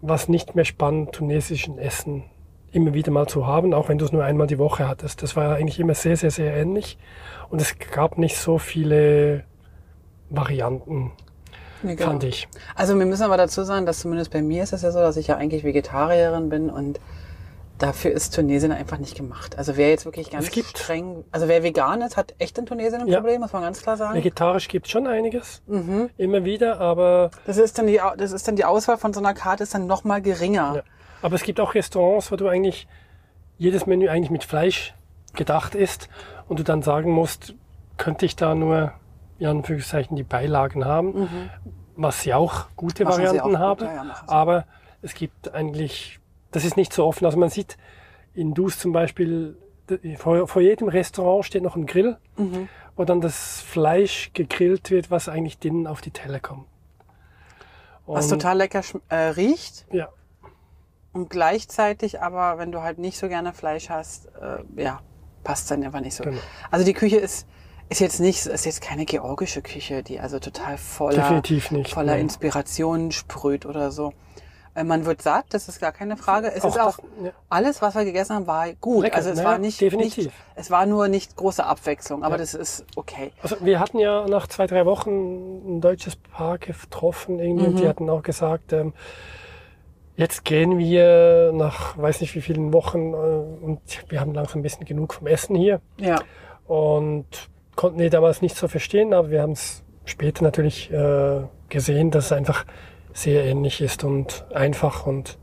war es nicht mehr spannend, tunesischen Essen immer wieder mal zu haben, auch wenn du es nur einmal die Woche hattest. Das war eigentlich immer sehr, sehr, sehr ähnlich. Und es gab nicht so viele Varianten, Nee, genau. fand ich. Also wir müssen aber dazu sagen, dass zumindest bei mir ist es ja so, dass ich ja eigentlich Vegetarierin bin und dafür ist Tunesien einfach nicht gemacht. Also wer jetzt wirklich ganz streng, also wer vegan ist, hat echt in Tunesien ein Ja. Problem, muss man ganz klar sagen. Vegetarisch gibt es schon einiges, Mhm. immer wieder, aber Das ist dann die, das ist dann die Auswahl von so einer Karte ist dann noch mal geringer. Ja. Aber es gibt auch Restaurants, wo du eigentlich jedes Menü eigentlich mit Fleisch gedacht ist und du dann sagen musst, könnte ich da nur in Anführungszeichen die Beilagen haben, was sie auch gute Mhm. Machen Varianten auch haben, gut, ja, aber es gibt eigentlich, das ist nicht so offen. Also man sieht in Dus zum Beispiel, vor, vor jedem Restaurant steht noch ein Grill, Mhm. wo dann das Fleisch gegrillt wird, was eigentlich drinnen auf die Teller kommt. Was Und- total lecker äh, riecht Ja, und gleichzeitig aber, wenn du halt nicht so gerne Fleisch hast, äh, ja, passt dann einfach nicht so. Genau. Also die Küche ist, ist jetzt nicht, ist jetzt keine georgische Küche, die also total voller, definitiv nicht. voller Nein. Inspiration sprüht oder so. Äh, Man wird satt, das ist gar keine Frage. Es Auch ist auch, das- ja. alles, was wir gegessen haben, war gut. Lecker, also es ne? war nicht, Definitiv. nicht, es war nur nicht große Abwechslung, aber Ja. das ist okay. Also wir hatten ja nach zwei, drei Wochen ein deutsches Paar getroffen irgendwie und Mhm. die hatten auch gesagt, ähm, jetzt gehen wir nach weiß nicht wie vielen Wochen äh, und wir haben langsam ein bisschen genug vom Essen hier Ja. und konnten die damals nicht so verstehen, aber wir haben es später natürlich äh, gesehen, dass es einfach sehr ähnlich ist und einfach und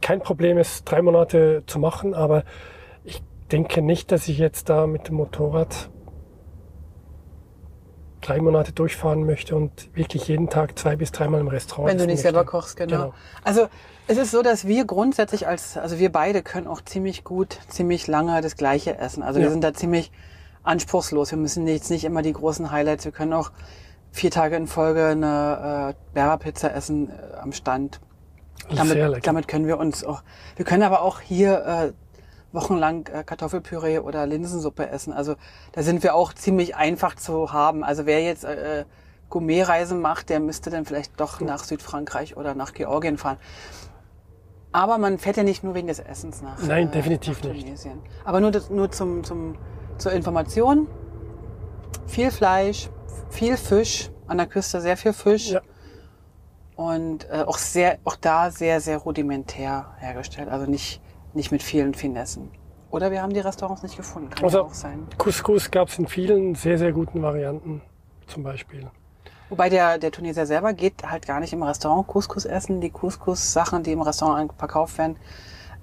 kein Problem ist, drei Monate zu machen, aber ich denke nicht, dass ich jetzt da mit dem Motorrad drei Monate durchfahren möchte und wirklich jeden Tag zwei bis dreimal im Restaurant. Wenn du nicht selber möchte. kochst, genau. Genau. Also es ist so, dass wir grundsätzlich als, also wir beide können auch ziemlich gut, ziemlich lange das Gleiche essen. Also wir Ja. sind da ziemlich anspruchslos. Wir müssen jetzt nicht immer die großen Highlights. Wir können auch vier Tage in Folge eine äh, Berberpizza essen äh, am Stand. Sehr Damit, lecker. damit können wir uns auch, wir können aber auch hier äh, wochenlang äh, Kartoffelpüree oder Linsensuppe essen. Also da sind wir auch ziemlich einfach zu haben. Also wer jetzt äh, Gourmetreisen macht, der müsste dann vielleicht doch nach Südfrankreich oder nach Georgien fahren. Aber man fährt ja nicht nur wegen des Essens nach. Nein, definitiv nach nicht. Tunesien. Aber nur, das, nur zum, zum, zur Information. Viel Fleisch, viel Fisch. An der Küste sehr viel Fisch. Ja. Und äh, auch sehr, auch da sehr, sehr rudimentär hergestellt. Also nicht, nicht mit vielen Finessen. Oder wir haben die Restaurants nicht gefunden. Kann Also- ja auch sein. Couscous gab es in vielen sehr, sehr guten Varianten zum Beispiel. Wobei der, der Tunesier selber geht halt gar nicht im Restaurant Couscous essen. Die Couscous-Sachen, die im Restaurant verkauft werden,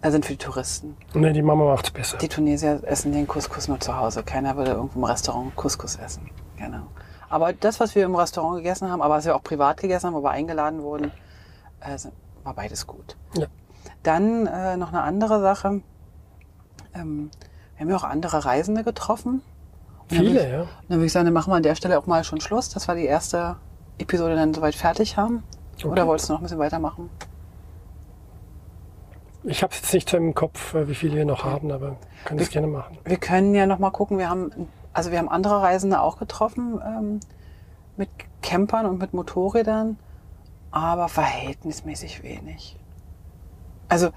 äh, sind für die Touristen. Nee, die Mama macht's besser. Die Tunesier essen den Couscous nur zu Hause. Keiner würde irgendwo im Restaurant Couscous essen. Genau. Aber das, was wir im Restaurant gegessen haben, aber was wir auch privat gegessen haben, wo wir eingeladen wurden, äh, war beides gut. Ja. Dann äh, noch eine andere Sache. Ähm, wir haben ja auch andere Reisende getroffen. Viele, ich- ja. Dann würde ich sagen, dann machen wir an der Stelle auch mal schon Schluss, dass wir die erste Episode dann soweit fertig haben. Okay. Oder wolltest du noch ein bisschen weitermachen? Ich habe jetzt nicht so im Kopf, äh, wie viele wir noch haben, aber können das gerne machen. Wir können ja noch mal gucken. Wir haben, also wir haben andere Reisende auch getroffen ähm, mit Campern und mit Motorrädern, aber verhältnismäßig wenig. Also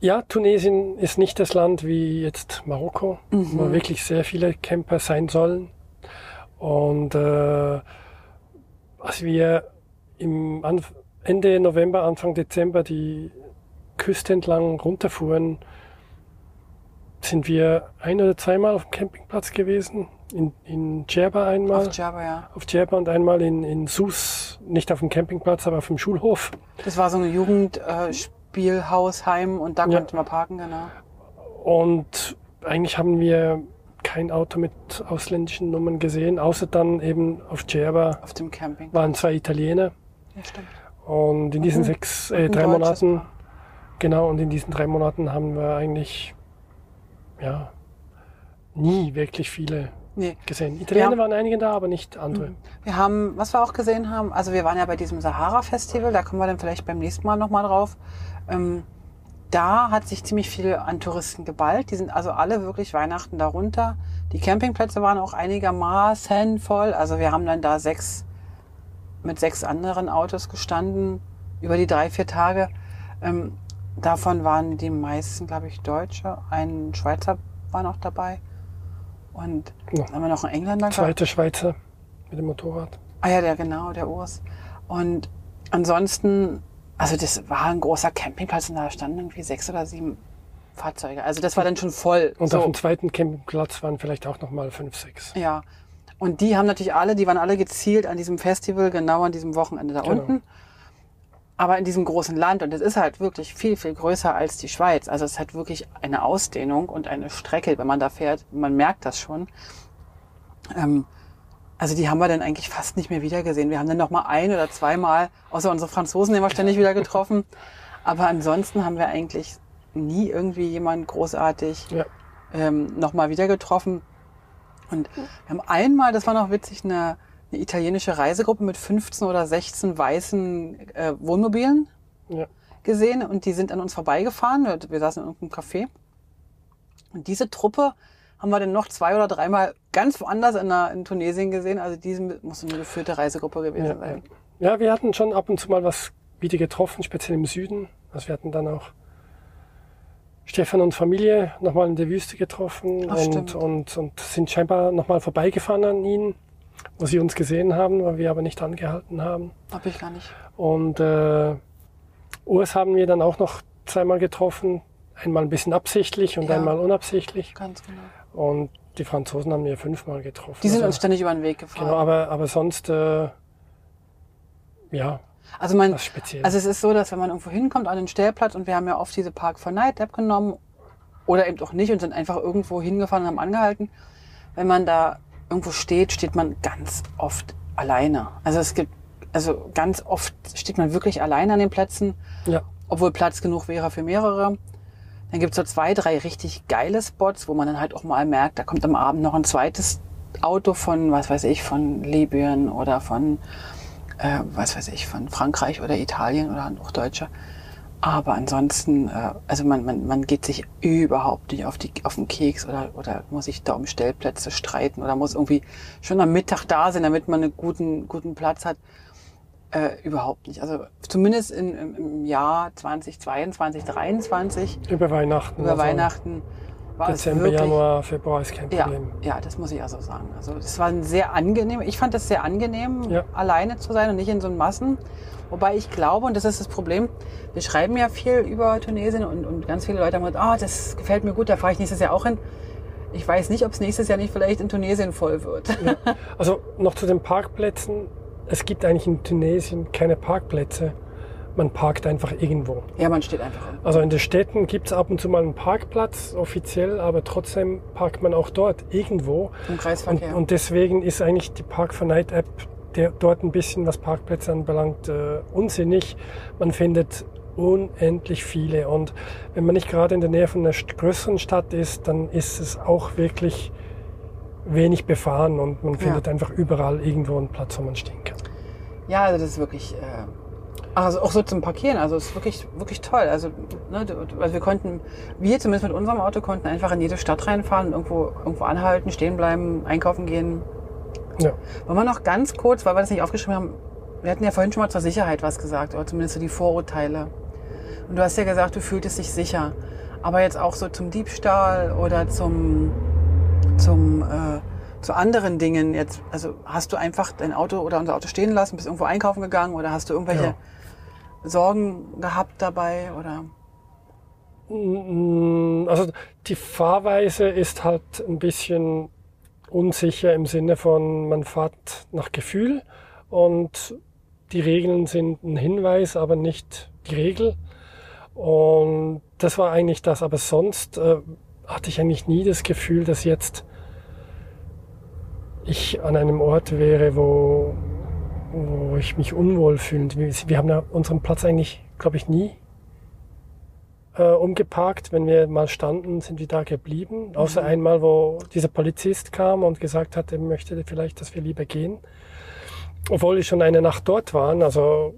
Ja, Tunesien ist nicht das Land wie jetzt Marokko, Mhm. wo wirklich sehr viele Camper sein sollen. Und äh, als wir im Anf Ende November, Anfang Dezember die Küste entlang runterfuhren, sind wir ein oder zweimal auf dem Campingplatz gewesen. In, in Djerba einmal, auf Java, ja. auf Djerba und einmal in, in Sus, nicht auf dem Campingplatz, aber auf dem Schulhof. Das war so ein Jugendspielhausheim und da Ja. konnten wir parken, genau. Und eigentlich haben wir kein Auto mit ausländischen Nummern gesehen, außer dann eben auf Djerba Auf dem Camping. waren zwei Italiener. Ja, stimmt. Und in diesen Mhm. sechs, äh, drei Monaten, genau, und in diesen drei Monaten haben wir eigentlich, ja, nie wirklich viele Nee. gesehen. Italiener waren einige da, aber nicht andere. Wir haben, was wir auch gesehen haben, also wir waren ja bei diesem Sahara-Festival, da kommen wir dann vielleicht beim nächsten Mal nochmal drauf. Ähm, da hat sich ziemlich viel an Touristen geballt. Die sind also alle wirklich Weihnachten darunter. Die Campingplätze waren auch einigermaßen voll. Also wir haben dann da sechs, mit sechs anderen Autos gestanden über die drei, vier Tage. Ähm, davon waren die meisten, glaube ich, Deutsche. Ein Schweizer war noch dabei. Und Ja. dann haben wir noch einen Engländer. gehabt. Zweite Schweizer mit dem Motorrad. Ah ja, der genau, der Urs. Und ansonsten, also das war ein großer Campingplatz und da standen irgendwie sechs oder sieben Fahrzeuge. Also das war dann schon voll. Und auf so. dem zweiten Campingplatz waren vielleicht auch nochmal fünf, sechs. Ja. Und die haben natürlich alle, die waren alle gezielt an diesem Festival, genau an diesem Wochenende da Genau. unten. Aber in diesem großen Land, und es ist halt wirklich viel, viel größer als die Schweiz. Also es hat wirklich eine Ausdehnung und eine Strecke, wenn man da fährt, man merkt das schon. Ähm, also die haben wir dann eigentlich fast nicht mehr wiedergesehen. Wir haben dann noch mal ein oder zweimal, außer unsere Franzosen, den wir ständig wieder getroffen. Aber ansonsten haben wir eigentlich nie irgendwie jemanden großartig Ja. ähm, noch mal wieder getroffen. Und wir haben einmal, das war noch witzig, eine, eine italienische Reisegruppe mit 15 oder 16 weißen äh, Wohnmobilen Ja. gesehen und die sind an uns vorbeigefahren. Wir, wir saßen in irgendeinem Café. Und diese Truppe haben wir dann noch zwei oder dreimal ganz woanders in, der, in Tunesien gesehen. Also diese muss eine geführte Reisegruppe gewesen Ja, sein. ja, wir hatten schon ab und zu mal was wieder getroffen, speziell im Süden. Also wir hatten dann auch Stefan und Familie nochmal in der Wüste getroffen Ach, und, und, und sind scheinbar nochmal vorbeigefahren an ihnen, wo sie uns gesehen haben, weil wir aber nicht angehalten haben. Hab ich gar nicht. Und äh, Urs haben wir dann auch noch zweimal getroffen. Einmal ein bisschen absichtlich und Ja. einmal unabsichtlich. Ganz genau. Und die Franzosen haben wir fünfmal getroffen. Die sind Also, uns ständig über den Weg gefahren. Genau, aber, aber sonst, äh, ja, Also man. Also es ist so, dass wenn man irgendwo hinkommt an den Stellplatz und wir haben ja oft diese Park for Night App genommen oder eben auch nicht und sind einfach irgendwo hingefahren und haben angehalten. Wenn man da irgendwo steht, steht man ganz oft alleine. Also es gibt, also ganz oft steht man wirklich alleine an den Plätzen, ja, obwohl Platz genug wäre für mehrere. Dann gibt's so zwei, drei richtig geile Spots, wo man dann halt auch mal merkt, da kommt am Abend noch ein zweites Auto von, was weiß ich, von Libyen oder von, äh, was weiß ich, von Frankreich oder Italien oder auch Deutsche. Aber ansonsten, äh, also man, man, man geht sich überhaupt nicht auf, die, auf den Keks oder, oder muss sich da um Stellplätze streiten oder muss irgendwie schon am Mittag da sein, damit man einen guten, guten Platz hat. Äh, überhaupt nicht. Also zumindest in, im, im Jahr 2022, 2023 über Weihnachten. über also Weihnachten war Dezember, es wirklich, Januar, Februar ist kein ja, Problem. ja, das muss ich also sagen. Also es war ein sehr angenehm. Ich fand es sehr angenehm, Ja. alleine zu sein und nicht in so Massen. Wobei ich glaube, und das ist das Problem, wir schreiben ja viel über Tunesien und, und ganz viele Leute haben gesagt, ah, das gefällt mir gut, da fahre ich nächstes Jahr auch hin. Ich weiß nicht, ob es nächstes Jahr nicht vielleicht in Tunesien voll wird. <laughs> Also noch zu den Parkplätzen. Es gibt eigentlich in Tunesien keine Parkplätze. Man parkt einfach irgendwo. Ja, man steht einfach. Also in den Städten gibt es ab und zu mal einen Parkplatz offiziell, aber trotzdem parkt man auch dort irgendwo. Im Und, Kreisverkehr. und deswegen ist eigentlich die Park for Night App der dort ein bisschen, was Parkplätze anbelangt, äh, unsinnig. Man findet unendlich viele und wenn man nicht gerade in der Nähe von einer größeren Stadt ist, dann ist es auch wirklich wenig befahren und man findet einfach überall irgendwo einen Platz, wo man stehen kann. Ja, also das ist wirklich, äh, also auch so zum Parkieren, also es ist wirklich, wirklich toll. Also, ne, also wir konnten, wir zumindest mit unserem Auto konnten einfach in jede Stadt reinfahren und irgendwo, irgendwo anhalten, stehen bleiben, einkaufen gehen. Ja. Wollen wir noch ganz kurz, weil wir das nicht aufgeschrieben haben, wir hatten ja vorhin schon mal zur Sicherheit was gesagt, oder zumindest so die Vorurteile. Und du hast ja gesagt, du fühltest dich sicher. Aber jetzt auch so zum Diebstahl oder zum, zum, äh, zu anderen Dingen jetzt, also hast du einfach dein Auto oder unser Auto stehen lassen, bist irgendwo einkaufen gegangen oder hast du irgendwelche Ja. Sorgen gehabt dabei oder? Mm, Also die Fahrweise ist halt ein bisschen unsicher im Sinne von, man fährt nach Gefühl und die Regeln sind ein Hinweis, aber nicht die Regel. Und das war eigentlich das. Aber sonst äh, hatte ich eigentlich nie das Gefühl, dass jetzt ich an einem Ort wäre, wo, wo ich mich unwohl fühle. Wir, wir haben ja unseren Platz eigentlich, glaube ich, nie äh, umgeparkt. Wenn wir mal standen, sind wir da geblieben. Außer einmal, wo dieser Polizist kam und gesagt hat, er möchte vielleicht, dass wir lieber gehen. Obwohl wir schon eine Nacht dort waren. Also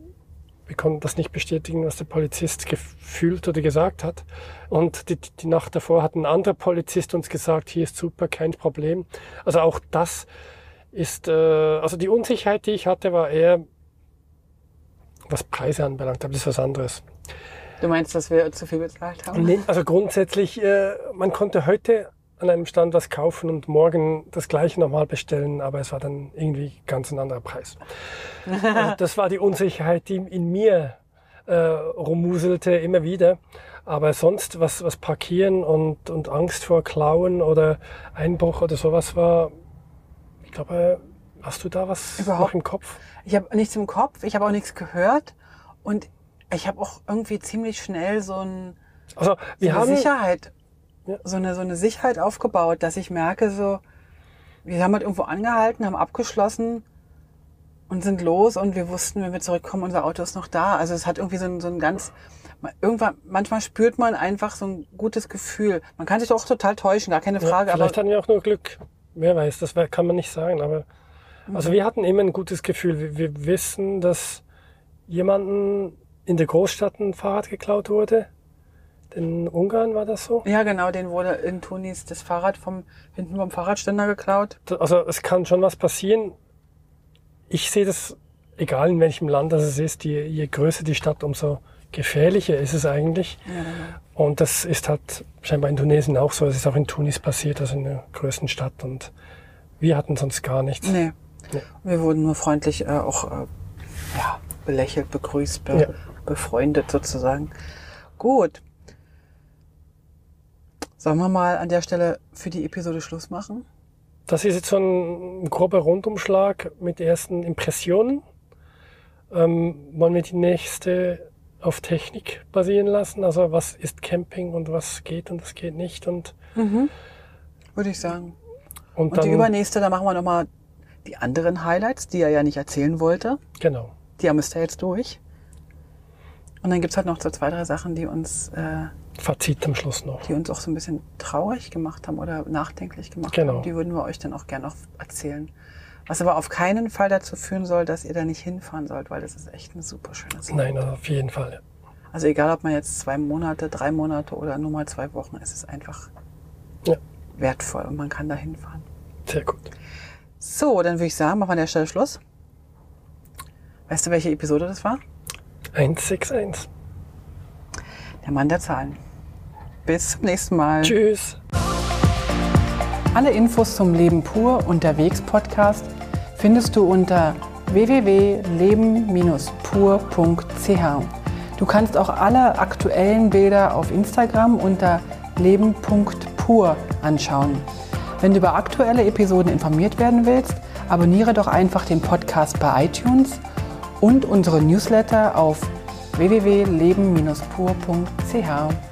wir konnten das nicht bestätigen, was der Polizist gefühlt oder gesagt hat. Und die, die Nacht davor hat ein anderer Polizist uns gesagt, hier ist super, kein Problem. Also auch das ist, äh, also die Unsicherheit, die ich hatte, war eher, was Preise anbelangt, aber das ist was anderes. Du meinst, dass wir zu viel bezahlt haben? Nee, also grundsätzlich, äh, man konnte heute an einem Stand was kaufen und morgen das gleiche nochmal bestellen, aber es war dann irgendwie ganz ein anderer Preis. also <laughs> das war die Unsicherheit, die in mir äh, rummuselte immer wieder. Aber sonst, was, was Parkieren und, und Angst vor Klauen oder Einbruch oder sowas war, ich glaube, hast du da was Überhaupt. noch im Kopf? Ich habe nichts im Kopf, ich habe auch nichts gehört und ich habe auch irgendwie ziemlich schnell so, ein, Also so wir eine haben Sicherheit. So eine so eine Sicherheit aufgebaut, dass ich merke so, wir haben halt irgendwo angehalten, haben abgeschlossen und sind los und wir wussten, wenn wir zurückkommen, unser Auto ist noch da. Also es hat irgendwie so ein, so ein ganz irgendwann manchmal spürt man einfach so ein gutes Gefühl. Man kann sich doch auch total täuschen, gar keine Frage, ja, aber vielleicht hatten wir auch nur Glück. Wer weiß, das kann man nicht sagen. Aber also Mhm. wir hatten immer ein gutes Gefühl. Wir, wir wissen, dass jemanden in der Großstadt ein Fahrrad geklaut wurde. In Ungarn war das so. ja genau, den wurde in Tunis das Fahrrad vom hinten vom Fahrradständer geklaut. Also es kann schon was passieren. Ich sehe das, egal in welchem Land das es ist, je, je größer die Stadt, umso gefährlicher ist es eigentlich. Ja, genau. Und das ist halt scheinbar in Tunesien auch so. Es ist auch in Tunis passiert, also in der größten Stadt. Und wir hatten sonst gar nichts. Nee. Nee. Wir wurden nur freundlich äh, auch äh, ja, belächelt, begrüßt, be Ja. befreundet sozusagen. Gut. Sollen wir mal an der Stelle für die Episode Schluss machen? Das ist jetzt so ein grober Rundumschlag mit ersten Impressionen. Ähm, wollen wir die nächste auf Technik basieren lassen? Also was ist Camping und was geht und was geht nicht? Und, Würde ich sagen. und, Und dann, die übernächste, da machen wir nochmal die anderen Highlights, die er ja nicht erzählen wollte. Genau. Die haben wir jetzt durch. Und dann gibt's halt noch so zwei, drei Sachen, die uns, äh, Fazit am Schluss noch. die uns auch so ein bisschen traurig gemacht haben oder nachdenklich gemacht Genau. haben. Die würden wir euch dann auch gerne noch erzählen. Was aber auf keinen Fall dazu führen soll, dass ihr da nicht hinfahren sollt, weil das ist echt eine super schöne Sache. Nein, auf jeden Fall. Also egal, ob man jetzt zwei Monate, drei Monate oder nur mal zwei Wochen, es ist einfach Ja, wertvoll und man kann da hinfahren. sehr gut. So, dann würde ich sagen, machen wir an der Stelle Schluss. Weißt du, welche Episode das war? 161. Der Mann der Zahlen. Bis zum nächsten Mal. Tschüss. Alle Infos zum Leben pur unterwegs Podcast findest du unter www.leben-pur.ch. Du kannst auch alle aktuellen Bilder auf Instagram unter leben.pur anschauen. Wenn du über aktuelle Episoden informiert werden willst, abonniere doch einfach den Podcast bei iTunes und unsere Newsletter auf www.leben-pur.ch.